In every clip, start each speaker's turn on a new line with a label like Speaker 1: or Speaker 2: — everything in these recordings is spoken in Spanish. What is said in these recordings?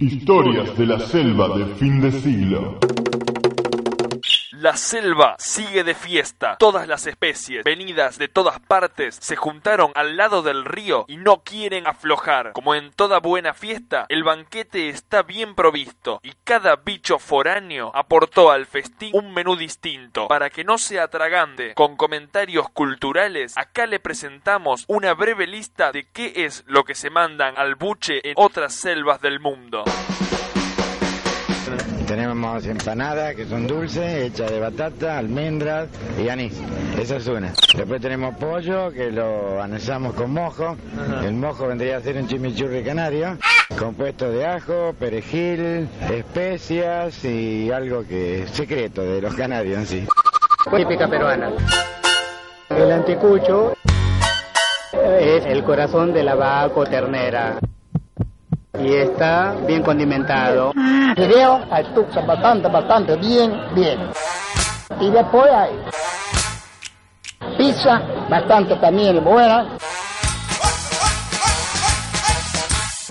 Speaker 1: Historias de la selva de fin de siglo.
Speaker 2: La selva sigue de fiesta. Todas las especies, venidas de todas partes, se juntaron al lado del río y no quieren aflojar. Como en toda buena fiesta, el banquete está bien provisto y cada bicho foráneo aportó al festín un menú distinto. Para que no se atragante con comentarios culturales, acá le presentamos una breve lista de qué es lo que se mandan al buche en otras selvas del mundo.
Speaker 3: Tenemos empanadas que son dulces, hechas de batata, almendras y anís. Esa es una. Después tenemos pollo que lo anexamos con mojo. El mojo vendría a ser un chimichurri canario, compuesto de ajo, perejil, especias y algo que es secreto de los canarios en sí.
Speaker 4: Típica peruana. El anticucho es el corazón de la vaca ternera y está bien condimentado.
Speaker 5: Fideo al tuxa bastante, bastante bien, bien. Y después hay pizza, bastante también buena.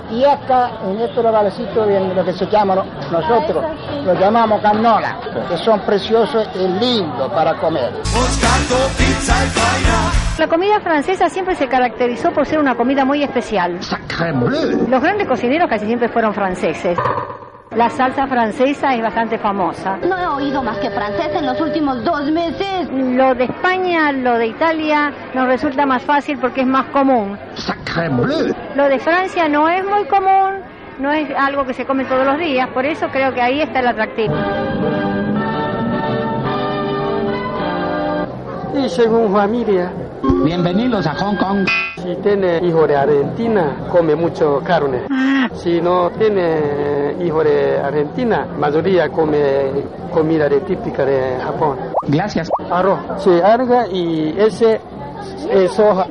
Speaker 5: Y acá, en estos lugarcitos, viene lo que se llama, nosotros lo llamamos canola, que son preciosos y lindos para comer.
Speaker 6: La comida francesa siempre se caracterizó por ser una comida muy especial. Los grandes cocineros casi siempre fueron franceses. La salsa francesa es bastante famosa.
Speaker 7: No he oído más que francés en los últimos dos meses.
Speaker 6: Lo de España, lo de Italia nos resulta más fácil porque es más común. Lo de Francia no es muy común, no es algo que se come todos los días, por eso creo que ahí está el atractivo.
Speaker 8: Y según familia.
Speaker 9: Bienvenidos a Hong Kong.
Speaker 8: Si tiene hijo de Argentina, come mucho carne. Si no tiene hijo de Argentina, mayoría come comida de típica de Japón.
Speaker 9: Gracias.
Speaker 8: Arroz, sí, alga y ese es soja.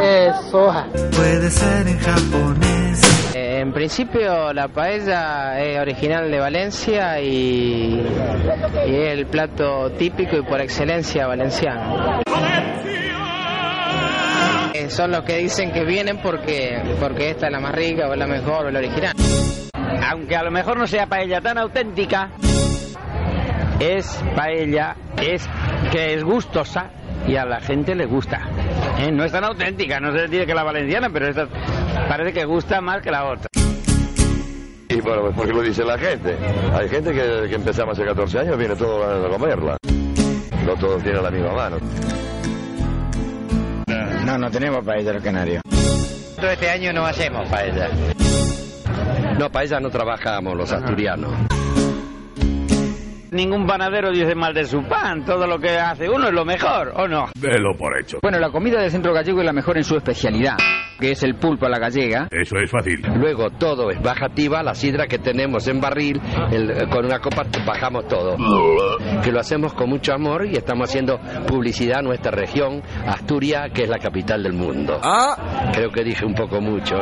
Speaker 8: Es soja.
Speaker 10: Puede ser en japonés.
Speaker 11: En principio la paella es original de Valencia y, y es el plato típico y por excelencia valenciano. Son los que dicen que vienen porque, porque esta es la más rica o la mejor o la original.
Speaker 12: Aunque a lo mejor no sea paella tan auténtica, es paella, es que es gustosa y a la gente le gusta. ¿Eh? No es tan auténtica, no se dice que la valenciana, pero esta parece que gusta más que la otra.
Speaker 13: Y bueno, pues porque lo dice la gente. Hay gente que, que empezamos hace 14 años, viene todo a comerla. No todos tienen la misma mano.
Speaker 3: No, no tenemos paella los canarios.
Speaker 12: Todo este año no hacemos paella.
Speaker 14: No, paella no trabajamos los asturianos.
Speaker 12: Ningún panadero dice mal de su pan, todo lo que hace uno es lo mejor, ¿o no?
Speaker 15: Velo por hecho.
Speaker 16: Bueno, la comida del centro gallego es la mejor en su especialidad, que es el pulpo a la gallega.
Speaker 15: Eso es fácil.
Speaker 14: Luego todo es bajativa, la sidra que tenemos en barril, el- con una copa bajamos todo. Que lo hacemos con mucho amor y estamos haciendo publicidad a nuestra región, Asturias, que es la capital del mundo.
Speaker 2: Ah.
Speaker 14: Creo que dije un poco mucho.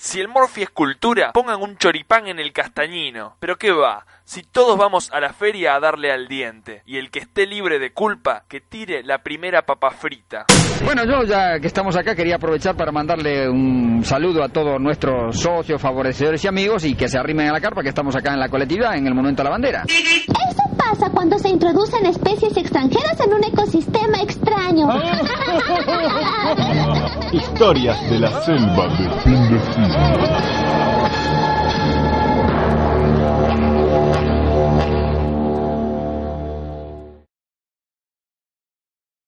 Speaker 2: Si el Morphy es cultura, pongan un choripán en el castañino. Pero qué va, si todos vamos a la feria a darle al diente, y el que esté libre de culpa, que tire la primera papa frita.
Speaker 16: Bueno, yo ya que estamos acá quería aprovechar para mandarle un saludo a todos nuestros socios, favorecedores y amigos y que se arrimen a la carpa que estamos acá en la colectividad, en el Monumento a la Bandera.
Speaker 7: Eso pasa cuando se introducen especies extranjeras en un ecosistema extraño.
Speaker 1: Historias de la selva de fin de siglo.